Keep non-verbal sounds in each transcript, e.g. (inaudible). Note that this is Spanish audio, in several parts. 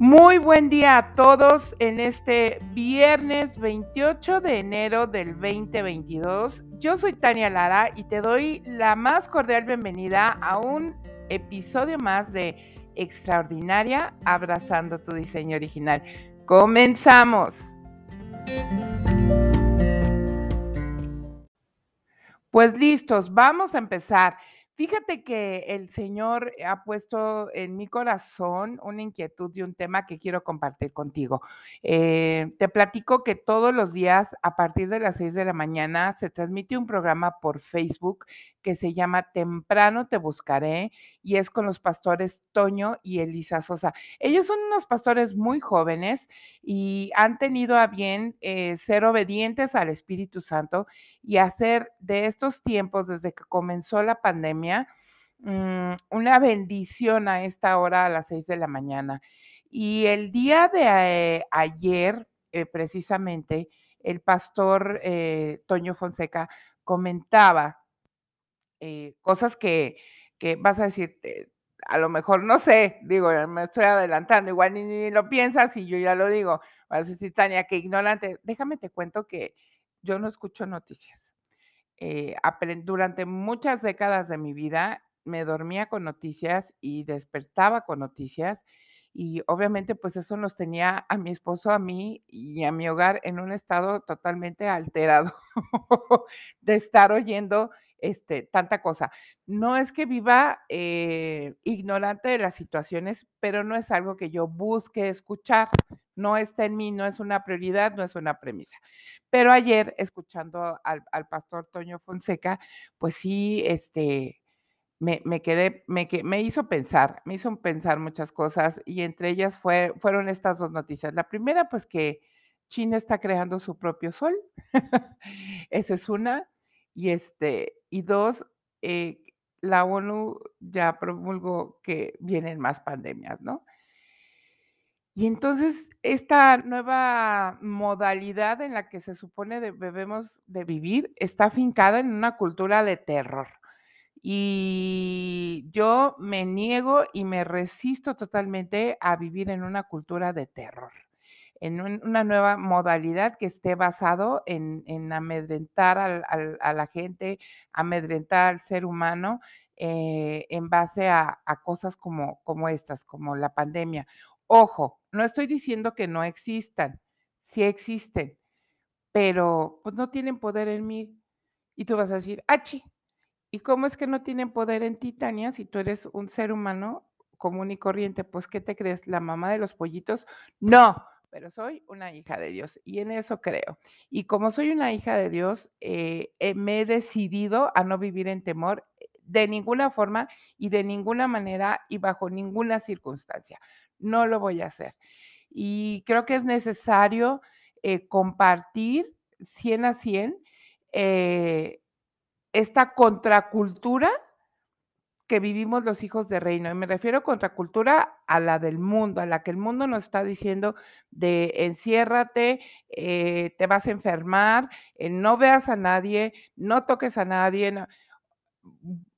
Muy buen día a todos en este viernes 28 de enero del 2022. Yo soy Tania Lara y te doy la más cordial bienvenida a un episodio más de Extraordinaria Abrazando tu diseño original. Comenzamos. Pues listos, vamos a empezar. Fíjate que el Señor ha puesto en mi corazón una inquietud y un tema que quiero compartir contigo. Eh, te platico que todos los días a partir de las 6 de la mañana se transmite un programa por Facebook que se llama Temprano te buscaré y es con los pastores Toño y Elisa Sosa. Ellos son unos pastores muy jóvenes y han tenido a bien eh, ser obedientes al Espíritu Santo y hacer de estos tiempos, desde que comenzó la pandemia, mm, una bendición a esta hora a las seis de la mañana. Y el día de eh, ayer, eh, precisamente, el pastor Toño Fonseca comentaba eh, cosas que, que, vas a decir, eh, a lo mejor no sé, digo, me estoy adelantando, igual ni, ni, lo piensas y yo ya lo digo, vas a decir, Tania, que ignorante, déjame te cuento que yo no escucho noticias. Eh, durante muchas décadas de mi vida me dormía con noticias y despertaba con noticias y obviamente pues eso nos tenía a mi esposo, a mí y a mi hogar en un estado totalmente alterado (laughs) de estar oyendo este, tanta cosa. No es que viva eh, ignorante de las situaciones, pero no es algo que yo busque escuchar. No está en mí, no es una prioridad, no es una premisa. Pero ayer, escuchando al, pastor Toño Fonseca, pues sí, este, me, me, quedé, me, me hizo pensar, me hizo pensar muchas cosas y entre ellas fue, fueron estas dos noticias. La primera, pues que China está creando su propio sol. (laughs) Esa es una. Y, este, y dos, eh, la ONU ya promulgó que vienen más pandemias, ¿no? Y entonces esta nueva modalidad en la que se supone debemos de vivir está afincada en una cultura de terror. Y yo me niego y me resisto totalmente a vivir en una cultura de terror en una nueva modalidad que esté basado en, amedrentar a la gente, amedrentar al ser humano eh, en base a, cosas como, estas, como la pandemia. Ojo, no estoy diciendo que no existan, sí existen, pero pues no tienen poder en mí. Y tú vas a decir, ¡achi! ¿Y cómo es que no tienen poder en ti, Tania, si tú eres un ser humano común y corriente? Pues, ¿qué te crees? ¿La mamá de los pollitos? No, pero soy una hija de Dios y en eso creo. Y como soy una hija de Dios, eh, eh, me he decidido a no vivir en temor eh, de ninguna forma y de ninguna manera y bajo ninguna circunstancia. No lo voy a hacer. Y creo que es necesario compartir 100 a 100 esta contracultura que vivimos los hijos de reino. Y me refiero contracultura a la del mundo, a la que el mundo nos está diciendo de enciérrate, eh, te vas a enfermar, eh, no veas a nadie, no toques a nadie.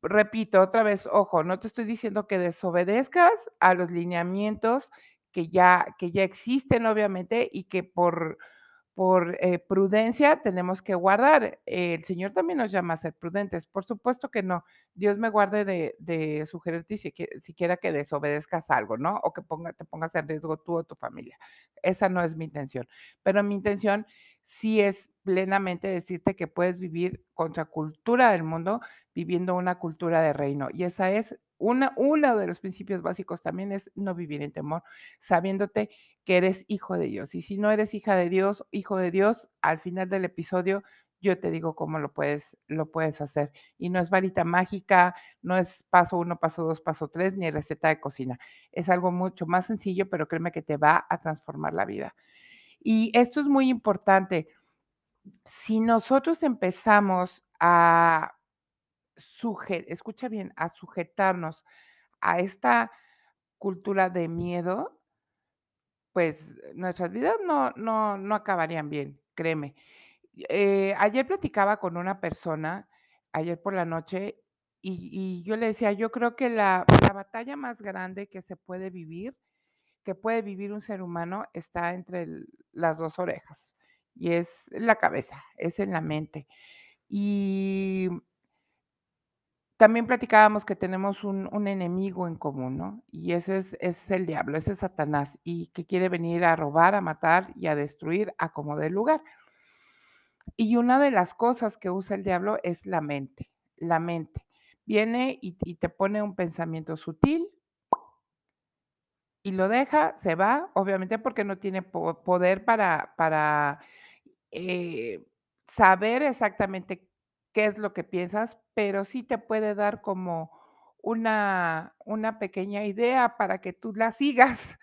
Repito otra vez, ojo, no te estoy diciendo que desobedezcas a los lineamientos que ya, que ya existen, obviamente, y que por por eh, prudencia tenemos que guardar. el Señor también nos llama a ser prudentes. Por supuesto que no. Dios me guarde de, sugerirte si, siquiera que desobedezcas algo, ¿no? O que te pongas en riesgo tú o tu familia. Esa no es mi intención. Pero mi intención sí es plenamente decirte que puedes vivir contra cultura del mundo viviendo una cultura de reino. Y esa es una, uno de los principios básicos también es no vivir en temor, sabiéndote que eres hijo de Dios. Y si no eres hija de Dios, hijo de Dios, al final del episodio yo te digo cómo lo puedes, lo puedes hacer. Y no es varita mágica, no es paso uno, paso dos, paso tres, ni receta de cocina. Es algo mucho más sencillo, pero créeme que te va a transformar la vida. Y esto es muy importante. Si nosotros empezamos a escucha bien, a sujetarnos a esta cultura de miedo, pues nuestras vidas no, no, no acabarían bien, créeme. Eh, ayer platicaba con una persona, ayer por la noche, y, y yo le decía, yo creo que la, la batalla más grande que se puede vivir que puede vivir un ser humano está entre las 2 orejas, y es la cabeza, es en la mente. Y también platicábamos que tenemos un enemigo en común, ¿no? Y ese es es el diablo, ese es Satanás, y que quiere venir a robar, a matar y a destruir a como dé lugar. Y una de las cosas que usa el diablo es la mente, la mente. Viene y te pone un pensamiento sutil y lo deja, se va, obviamente, porque no tiene po poder para para, eh, saber exactamente qué es lo que piensas, pero sí te puede dar como una una pequeña idea para que tú la sigas.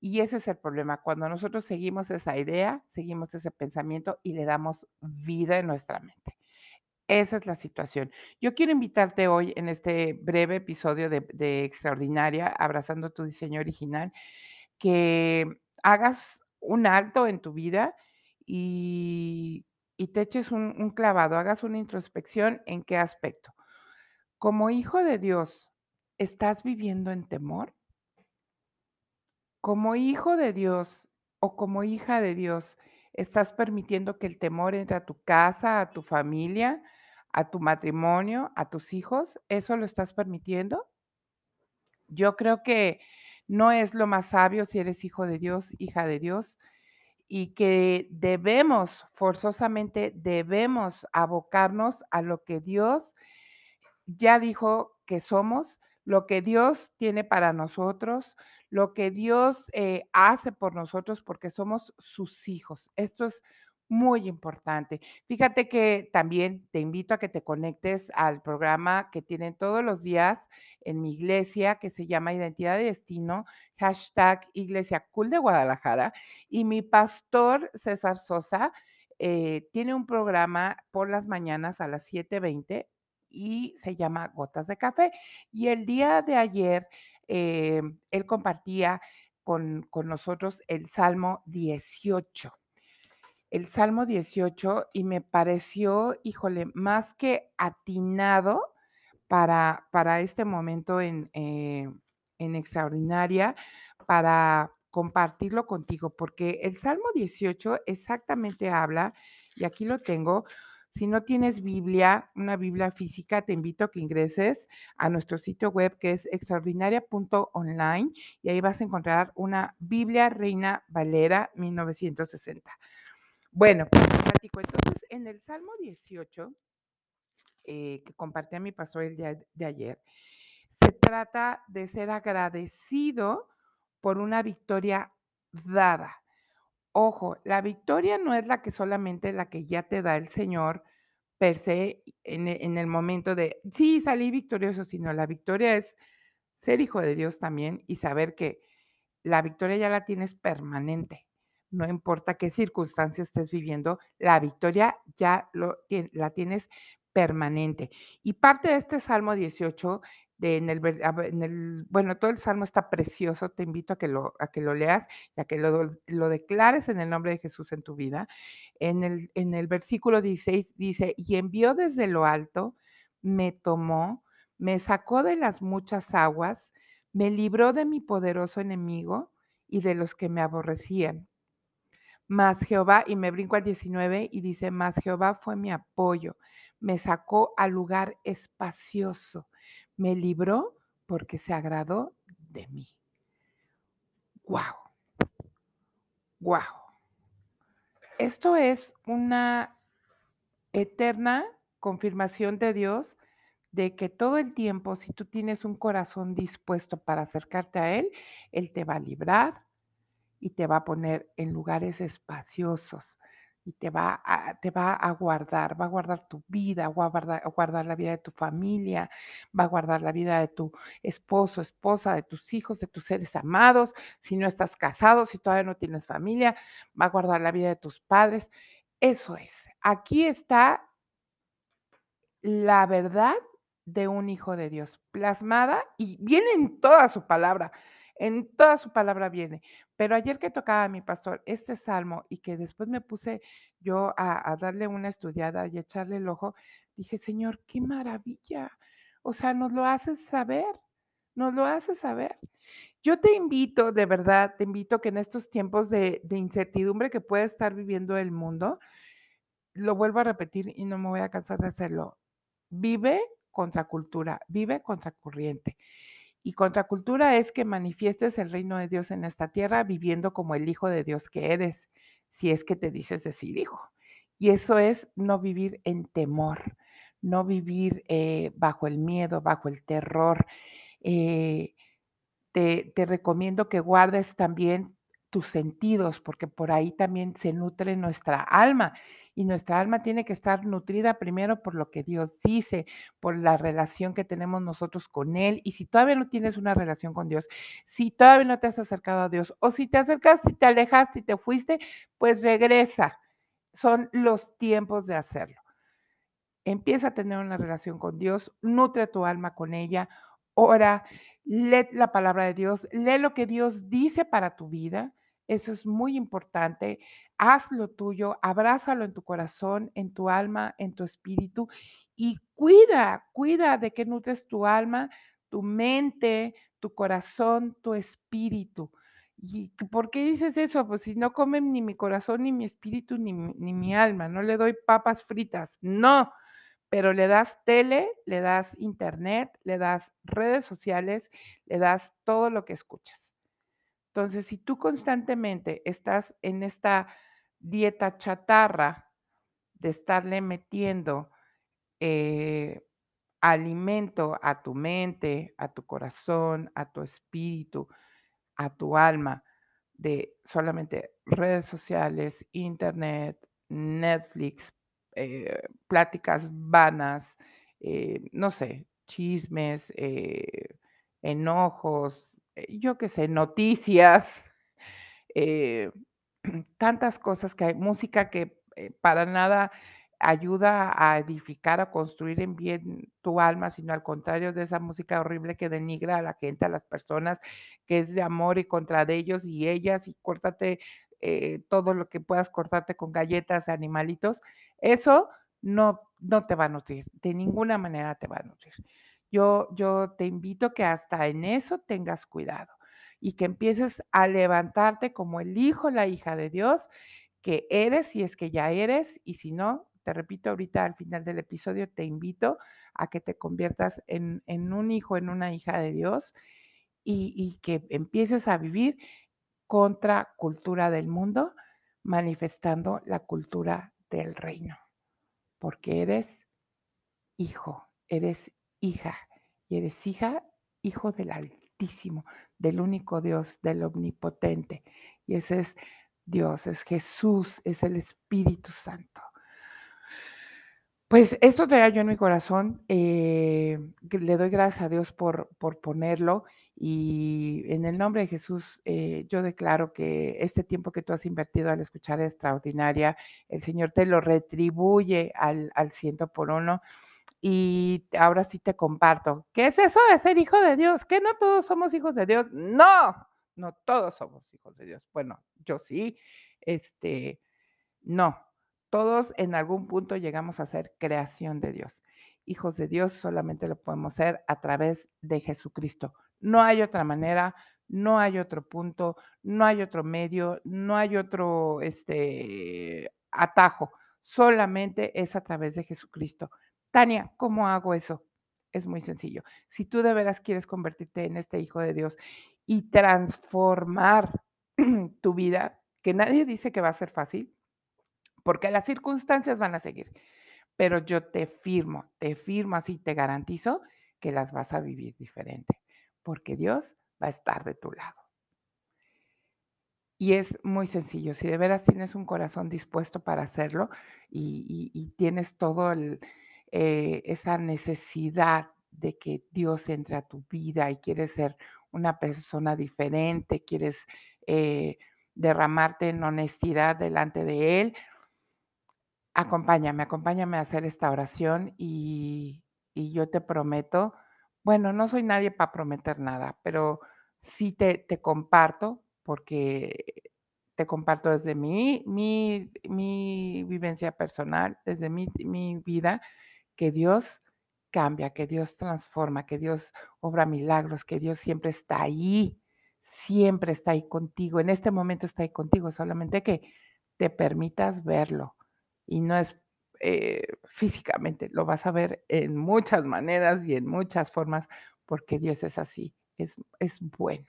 Y ese es el problema, cuando nosotros seguimos esa idea, seguimos ese pensamiento y le damos vida en nuestra mente. Esa es la situación. Yo quiero invitarte hoy en este breve episodio de Extraordinaria, abrazando tu diseño original, que hagas un alto en tu vida y y te eches un un clavado, hagas una introspección, ¿en qué aspecto? Como hijo de Dios, ¿estás viviendo en temor? Como hijo de Dios o como hija de Dios, ¿estás permitiendo que el temor entre a tu casa, a tu familia, a tu matrimonio, a tus hijos? ¿Eso lo estás permitiendo? Yo creo que no es lo más sabio si eres hijo de Dios, hija de Dios, y que debemos, forzosamente debemos abocarnos a lo que Dios ya dijo que somos, lo que Dios tiene para nosotros, lo que Dios, eh, hace por nosotros, porque somos sus hijos. Esto es muy importante. Fíjate que también te invito a que te conectes al programa que tienen todos los días en mi iglesia, que se llama Identidad de Destino, hashtag Iglesia Cool de Guadalajara, y mi pastor César Sosa, eh, tiene un programa por las mañanas a las 7:20 y se llama Gotas de Café. Y el día de ayer, em, él compartía con con nosotros el Salmo 18. El Salmo 18, y me pareció, híjole, más que atinado para para este momento en, eh, en Extraordinaria, para compartirlo contigo, porque el Salmo 18 exactamente habla, y aquí lo tengo, si no tienes Biblia, una Biblia física, te invito a que ingreses a nuestro sitio web, que es extraordinaria.online, y ahí vas a encontrar una Biblia Reina Valera 1960. Bueno, pues platico, entonces, en el Salmo 18 eh, que compartía mi pastor el día de ayer, se trata de ser agradecido por una victoria dada. Ojo, la victoria no es la que solamente la que ya te da el Señor per se en en el momento de: "Sí, salí victorioso", sino la victoria es ser hijo de Dios también y saber que la victoria ya la tienes permanente. No importa qué circunstancia estés viviendo, la victoria ya la tienes permanente. Y parte de este Salmo 18 de en el bueno, todo el salmo está precioso, te invito a que lo a que lo leas y a que lo lo declares en el nombre de Jesús en tu vida. En el en el versículo 16 dice: "Y envió desde lo alto, me tomó, me sacó de las muchas aguas, me libró de mi poderoso enemigo y de los que me aborrecían". Mas Jehová, y me brinco al 19 y dice: "Mas Jehová fue mi apoyo, me sacó a lugar espacioso, me libró porque se agradó de mí". Guau. Guau. Esto es una eterna confirmación de Dios de que todo el tiempo, si tú tienes un corazón dispuesto para acercarte a Él, Él te va a librar y te va a poner en lugares espaciosos y te va a te va a guardar, va a guardar tu vida, va a guardar a guardar la vida de tu familia, va a guardar la vida de tu esposo, esposa, de tus hijos, de tus seres amados. Si no estás casado, si todavía no tienes familia, va a guardar la vida de tus padres. Eso es. Aquí está la verdad de un hijo de Dios, plasmada y viene en toda su palabra, en toda su palabra viene. Pero ayer que tocaba mi pastor este salmo y que después me puse yo a a darle una estudiada y a echarle el ojo, dije: "Señor, qué maravilla". O sea, nos lo haces saber, nos lo haces saber. Yo te invito, de verdad, te invito que en estos tiempos de, de incertidumbre que puede estar viviendo el mundo, lo vuelvo a repetir y no me voy a cansar de hacerlo. Vive contra cultura, vive contra corriente. Y contracultura es que manifiestes el reino de Dios en esta tierra viviendo como el hijo de Dios que eres, si es que te dices decir hijo. Y eso es no vivir en temor, no vivir eh, bajo el miedo, bajo el terror. Eh, te, te recomiendo que guardes también tus sentidos, porque por ahí también se nutre nuestra alma y nuestra alma tiene que estar nutrida primero por lo que Dios dice, por la relación que tenemos nosotros con Él. Y si todavía no tienes una relación con Dios, si todavía no te has acercado a Dios, o si te acercaste y te alejaste y te fuiste, pues regresa. Son los tiempos de hacerlo. Empieza a tener una relación con Dios, nutre tu alma con ella, ora, lee la palabra de Dios, lee lo que Dios dice para tu vida eso es muy importante. Haz lo tuyo, abrázalo en tu corazón, en tu alma, en tu espíritu y cuida, cuida de que nutres tu alma, tu mente, tu corazón, tu espíritu. ¿Y por qué dices eso? Pues si no comen ni mi corazón, ni mi espíritu, ni, ni mi alma, no le doy papas fritas, no, pero le das tele, le das internet, le das redes sociales, le das todo lo que escuchas. Entonces, si tú constantemente estás en esta dieta chatarra de estarle metiendo eh, alimento a tu mente, a tu corazón, a tu espíritu, a tu alma, de solamente redes sociales, internet, Netflix, eh, pláticas vanas, eh, no sé, chismes, enojos, yo qué sé, noticias, eh, (clears throat) tantas cosas que hay, música que eh, para nada ayuda a edificar, a construir en bien tu alma, sino al contrario de esa música horrible que denigra a la gente, a las personas, que es de amor y contra de ellos y ellas, y córtate todo lo que puedas cortarte con galletas, animalitos, eso no, no te va a nutrir, de ninguna manera te va a nutrir. Yo, yo te invito que hasta en eso tengas cuidado y que empieces a levantarte como el hijo, la hija de Dios que eres, si es que ya eres, y si no, te repito ahorita al final del episodio, te invito a que te conviertas en, un hijo, en una hija de Dios y, y que empieces a vivir contra cultura del mundo, manifestando la cultura del reino, porque eres hijo, eres hija, y eres hija, hijo del Altísimo, del único Dios, del Omnipotente. Y ese es Dios, es Jesús, es el Espíritu Santo. Pues esto traía yo en mi corazón. Eh, le doy gracias a Dios por, por, ponerlo y en el nombre de Jesús eh, yo declaro que este tiempo que tú has invertido al escuchar es extraordinaria, el Señor te lo retribuye al, al ciento por uno. Y ahora sí te comparto. ¿Qué es eso de ser hijo de Dios? ¿Que no todos somos hijos de Dios? No, no todos somos hijos de Dios. Bueno, yo sí. Este, no, todos en algún punto llegamos a ser creación de Dios. Hijos de Dios solamente lo podemos ser a través de Jesucristo. No hay otra manera, no hay otro punto, no hay otro medio, no hay otro este, atajo. Solamente es a través de Jesucristo. Tania, ¿cómo hago eso? Es muy sencillo. Si tú de veras quieres convertirte en este hijo de Dios y transformar (clears throat) tu vida, que nadie dice que va a ser fácil, porque las circunstancias van a seguir, pero yo te firmo, te firmo así, te garantizo que las vas a vivir diferente, porque Dios va a estar de tu lado. Y es muy sencillo, si de veras tienes un corazón dispuesto para hacerlo y, y tienes todo el, eh, esa necesidad de que Dios entre a tu vida y quieres ser una persona diferente, quieres eh, derramarte en honestidad delante de Él, acompáñame, acompáñame a hacer esta oración y, y yo te prometo, bueno, no soy nadie para prometer nada, pero sí te, te comparto, porque te comparto desde mi, mi, vivencia personal, desde mi, mi vida, que Dios cambia, que Dios transforma, que Dios obra milagros, que Dios siempre está ahí, siempre está ahí contigo. En este momento está ahí contigo, solamente que te permitas verlo. Y no es eh, físicamente, lo vas a ver en muchas maneras y en muchas formas, porque Dios es así, es, es bueno.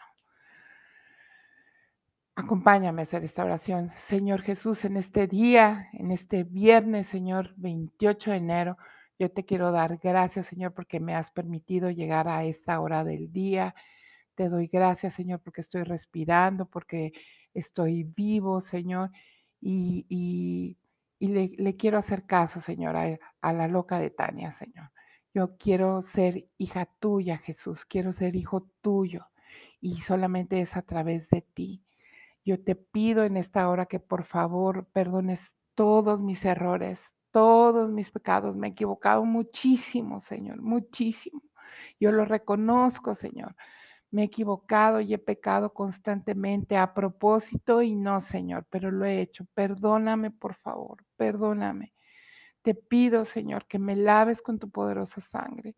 Acompáñame a hacer esta oración. Señor Jesús, en este día, en este viernes, Señor, 28 de enero, yo te quiero dar gracias, Señor, porque me has permitido llegar a esta hora del día. Te doy gracias, Señor, porque estoy respirando, porque estoy vivo, Señor, y, le, quiero hacer caso, Señor, a, a la loca de Tania, Señor. Yo quiero ser hija tuya, Jesús, quiero ser hijo tuyo, y solamente es a través de ti. Yo te pido en esta hora que por favor perdones todos mis errores, todos mis pecados. Me he equivocado muchísimo, Señor, muchísimo. Yo lo reconozco, Señor. Me he equivocado y he pecado constantemente a propósito y no, Señor, pero lo he hecho. Perdóname, por favor, perdóname. Te pido, Señor, que me laves con tu poderosa sangre,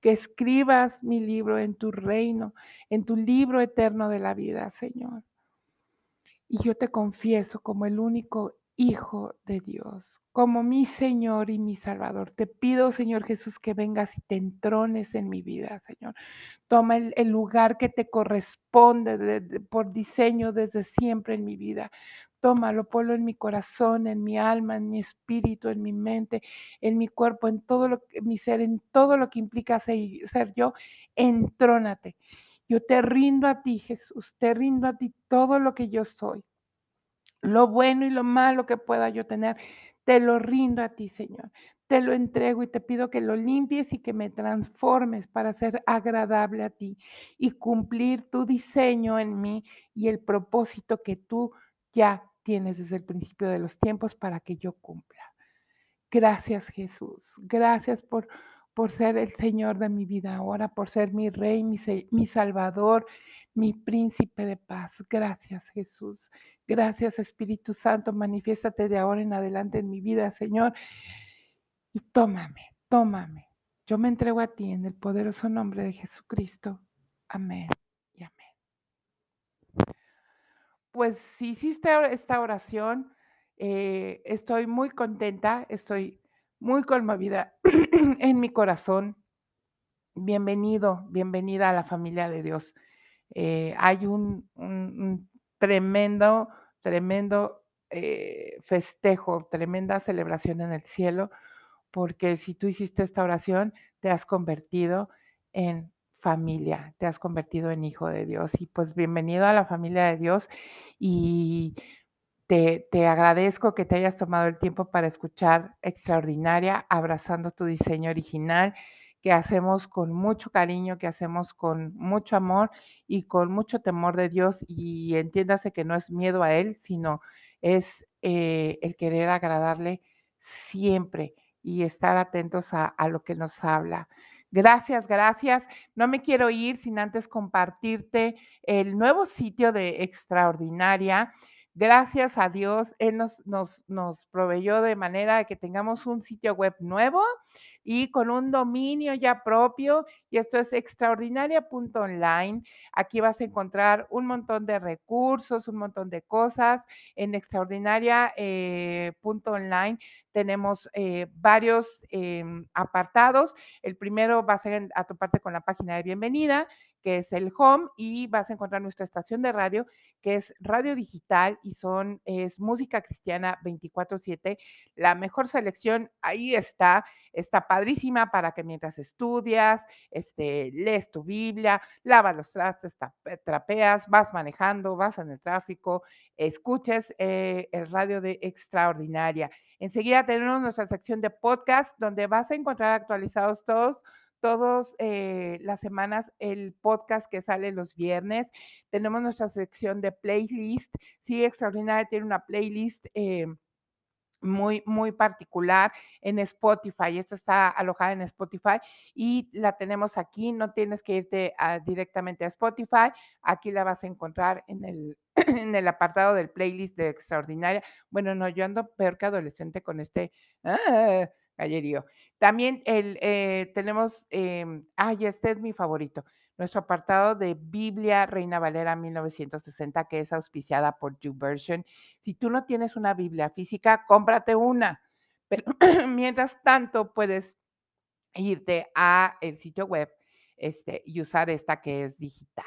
que escribas mi libro en tu reino, en tu libro eterno de la vida, Señor. Y yo te confieso como el único Hijo de Dios, como mi Señor y mi Salvador. Te pido, Señor Jesús, que vengas y te entrones en mi vida, Señor. Toma el, lugar que te corresponde por diseño desde siempre en mi vida. Tómalo, ponlo en mi corazón, en mi alma, en mi espíritu, en mi mente, en mi cuerpo, en todo lo que mi ser, en todo lo que implica ser, ser yo. Entrónate. Yo te rindo a ti, Jesús, te rindo a ti todo lo que yo soy. Lo bueno y lo malo que pueda yo tener, te lo rindo a ti, Señor. Te lo entrego y te pido que lo limpies y que me transformes para ser agradable a ti y cumplir tu diseño en mí y el propósito que tú ya tienes desde el principio de los tiempos para que yo cumpla. Gracias, Jesús. Gracias por por ser el Señor de mi vida ahora, por ser mi Rey, mi, mi Salvador, mi príncipe de paz. Gracias Jesús. Gracias Espíritu Santo. Manifiéstate de ahora en adelante en mi vida, Señor. Y tómame, tómame. Yo me entrego a ti en el poderoso nombre de Jesucristo. Amén y amén. Pues si hiciste esta oración, eh, estoy muy contenta, estoy muy conmovida (clears throat) en mi corazón. Bienvenido, bienvenida a la familia de Dios. Eh, hay un, tremendo, tremendo eh, festejo, tremenda celebración en el cielo, porque si tú hiciste esta oración, te has convertido en familia, te has convertido en hijo de Dios. Y pues bienvenido a la familia de Dios. Y te, agradezco que te hayas tomado el tiempo para escuchar Extraordinaria, abrazando tu diseño original, que hacemos con mucho cariño, que hacemos con mucho amor y con mucho temor de Dios. Y entiéndase que no es miedo a Él, sino es eh, el querer agradarle siempre y estar atentos a, a lo que nos habla. Gracias, gracias. No me quiero ir sin antes compartirte el nuevo sitio de Extraordinaria. Gracias a Dios, Él nos, nos, nos proveyó de manera que tengamos un sitio web nuevo y con un dominio ya propio. Y esto es extraordinaria.online. Aquí vas a encontrar un montón de recursos, un montón de cosas. En extraordinaria.online eh, tenemos eh, varios em, apartados. El primero va a ser a tu parte con la página de bienvenida que es el home y vas a encontrar nuestra estación de radio que es radio digital y son es música cristiana 24/7, la mejor selección ahí está, está padrísima para que mientras estudias, este lees tu Biblia, lavas los trastes, trapeas, vas manejando, vas en el tráfico, escuches eh, el radio de Extraordinaria. Enseguida tenemos nuestra sección de podcast donde vas a encontrar actualizados todos todas eh, las semanas el podcast que sale los viernes. Tenemos nuestra sección de playlist. Sí, Extraordinaria tiene una playlist. Eh, muy, muy particular en Spotify. Esta está alojada en Spotify y la tenemos aquí. No tienes que irte directamente a Spotify. Aquí la vas a encontrar en el, (clears throat) en el apartado del playlist de Extraordinaria. Bueno, no, yo ando peor que adolescente con este. Ah, También el, eh, tenemos, em, ay, este es mi favorito, nuestro apartado de Biblia Reina Valera 1960, que es auspiciada por YouVersion. Si tú no tienes una Biblia física, cómprate una. (clears throat) Pero (clears throat) mientras tanto, puedes irte a el sitio web este, y usar esta que es digital.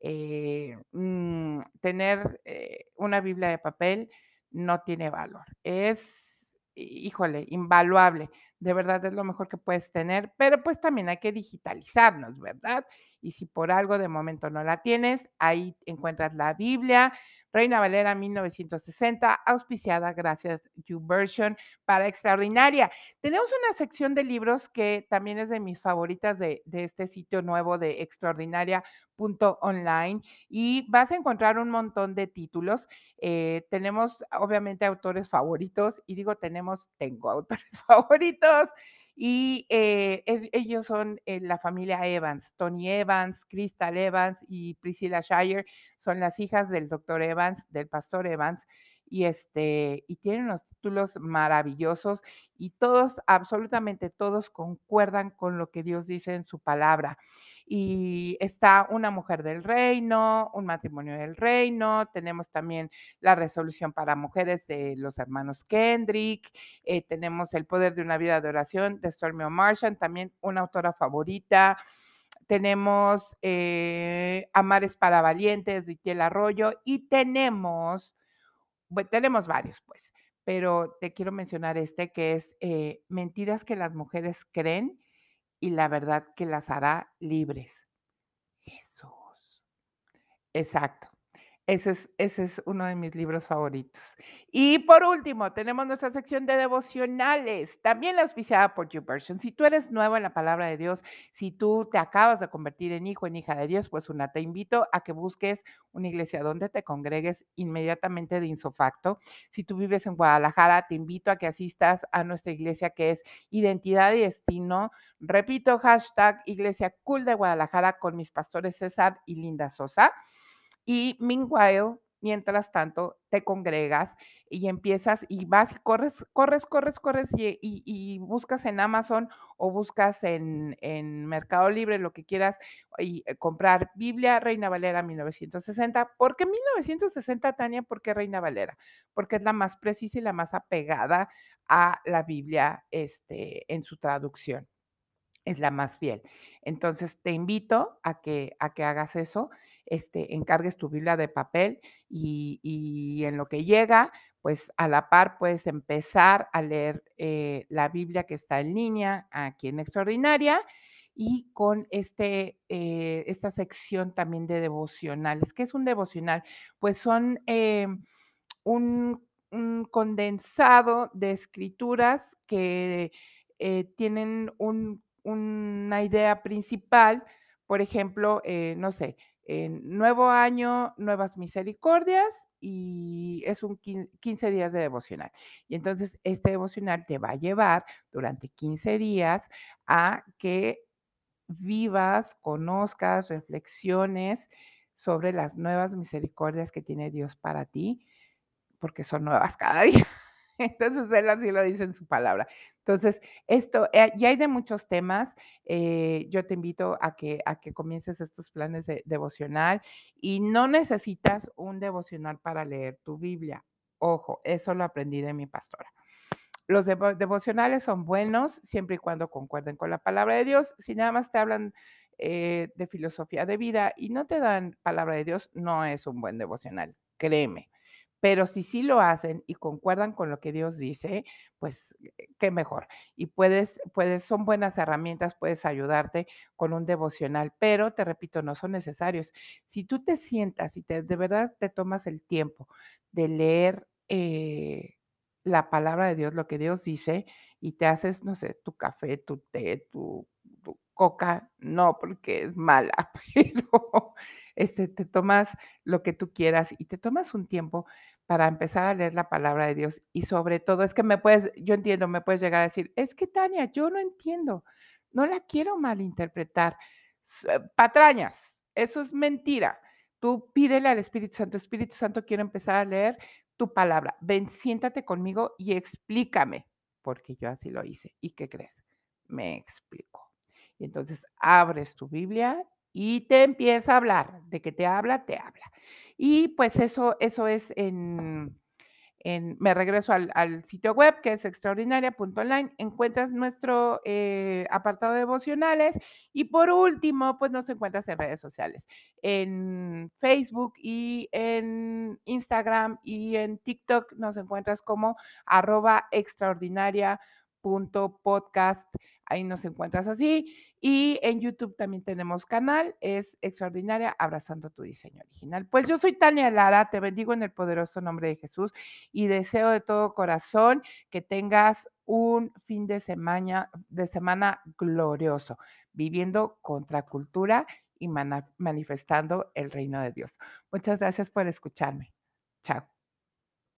Eh, mm, tener eh, una Biblia de papel no tiene valor. Es, híjole, invaluable. De verdad es lo mejor que puedes tener, pero pues también hay que digitalizarnos, ¿verdad? Y si por algo de momento no la tienes, ahí encuentras la Biblia, Reina Valera 1960, auspiciada gracias YouVersion para Extraordinaria. Tenemos una sección de libros que también es de mis favoritas de, de este sitio nuevo de extraordinaria.online y vas a encontrar un montón de títulos. Eh, tenemos obviamente autores favoritos y digo tenemos, tengo (laughs) autores favoritos y eh, ellos son eh, la familia Evans, Tony Evans, Crystal Evans y Priscilla Shire, son las hijas del doctor Evans, del pastor Evans, y este, y tienen unos títulos maravillosos y todos, absolutamente todos concuerdan con lo que Dios dice en su palabra y está una mujer del reino, un matrimonio del reino, tenemos también la resolución para mujeres de los hermanos Kendrick, eh, tenemos el poder de una vida de oración de Stormy Marshall, también una autora favorita, tenemos eh, Amares para Valientes de Itiel Arroyo y tenemos, bueno, tenemos varios pues, pero te quiero mencionar este que es eh, Mentiras que las mujeres creen y la verdad que las hará libres. Jesús. Exacto. Ese es, uno de mis libros favoritos. Y por último, tenemos nuestra sección de devocionales, también auspiciada por YouVersion. Si tú eres nuevo en la palabra de Dios, si tú te acabas de convertir en hijo, en hija de Dios, pues una, te invito a que busques una iglesia donde te congregues inmediatamente de insofacto. Si tú vives en Guadalajara, te invito a que asistas a nuestra iglesia que es Identidad y Destino. Repito, hashtag Iglesia Cool de Guadalajara con mis pastores César y Linda Sosa. Y meanwhile, mientras tanto, te congregas y empiezas y vas y corres, corres, corres, corres y, buscas en Amazon o buscas en, Mercado Libre, lo que quieras, y eh, comprar Biblia Reina Valera 1960. ¿Por qué 1960, Tania? ¿Por qué Reina Valera? Porque es la más precisa y la más apegada a la Biblia este, en su traducción. Es la más fiel. Entonces, te invito a que, a que hagas eso este, encargues tu Biblia de papel y, en lo que llega, pues a la par puedes empezar a leer eh, la Biblia que está en línea aquí en Extraordinaria y con este, eh, esta sección también de devocionales. ¿Qué es un devocional? Pues son eh, un, condensado de escrituras que tienen una idea principal, por ejemplo, no sé, nuevo año, nuevas misericordias y es un 15 días de devocional. Y entonces este devocional te va a llevar durante 15 días a que vivas, conozcas, reflexiones sobre las nuevas misericordias que tiene Dios para ti, porque son nuevas cada (laughs) día. Entonces él así lo dice en su palabra. Entonces, esto, eh, ya hay de muchos temas. Eh, yo te invito a que, a que comiences estos planes de devocional y no necesitas un devocional para leer tu Biblia. Ojo, eso lo aprendí de mi pastora. Los devocionales son buenos siempre y cuando concuerden con la palabra de Dios. Si nada más te hablan eh, de filosofía de vida y no te dan palabra de Dios, no es un buen devocional, créeme. Pero si sí lo hacen y concuerdan con lo que Dios dice, pues eh, qué mejor. Y puedes, puedes, son buenas herramientas, puedes ayudarte con un devocional, pero te repito, no son necesarios. Si tú te sientas y te, de verdad te tomas el tiempo de leer eh, la palabra de Dios, lo que Dios dice, y te haces, no sé, tu café, tu té, tu, coca, no, porque es mala, (laughs) pero este, te tomas lo que tú quieras y te tomas un tiempo para empezar a leer la palabra de Dios y sobre todo es que me puedes, yo entiendo, me puedes llegar a decir, es que Tania, yo no entiendo, no la quiero malinterpretar. Eh, patrañas, eso es mentira. Tú pídele al Espíritu Santo, Espíritu Santo, quiero empezar a leer tu palabra. Ven, siéntate conmigo y explícame. porque yo así lo hice. ¿Y qué crees? Me explico. Y entonces abres tu Biblia y te empieza a hablar, de que te habla, te habla. Y pues eso eso es en en me regreso al sitio web, que es extraordinaria.online, encuentras nuestro, eh, apartado de devocionales y por último, pues nos encuentras en redes sociales, en Facebook y en Instagram y en TikTok nos encuentras como arroba extraordinaria.podcast, ahí nos encuentras así. Y en YouTube también tenemos canal, es Extraordinaria Abrazando tu Diseño Original. Pues yo soy Tania Lara, te bendigo en el poderoso nombre de Jesús y deseo de todo corazón que tengas un fin de semana, de semana glorioso, viviendo contracultura y manifestando el reino de Dios. Muchas gracias por escucharme. Chao.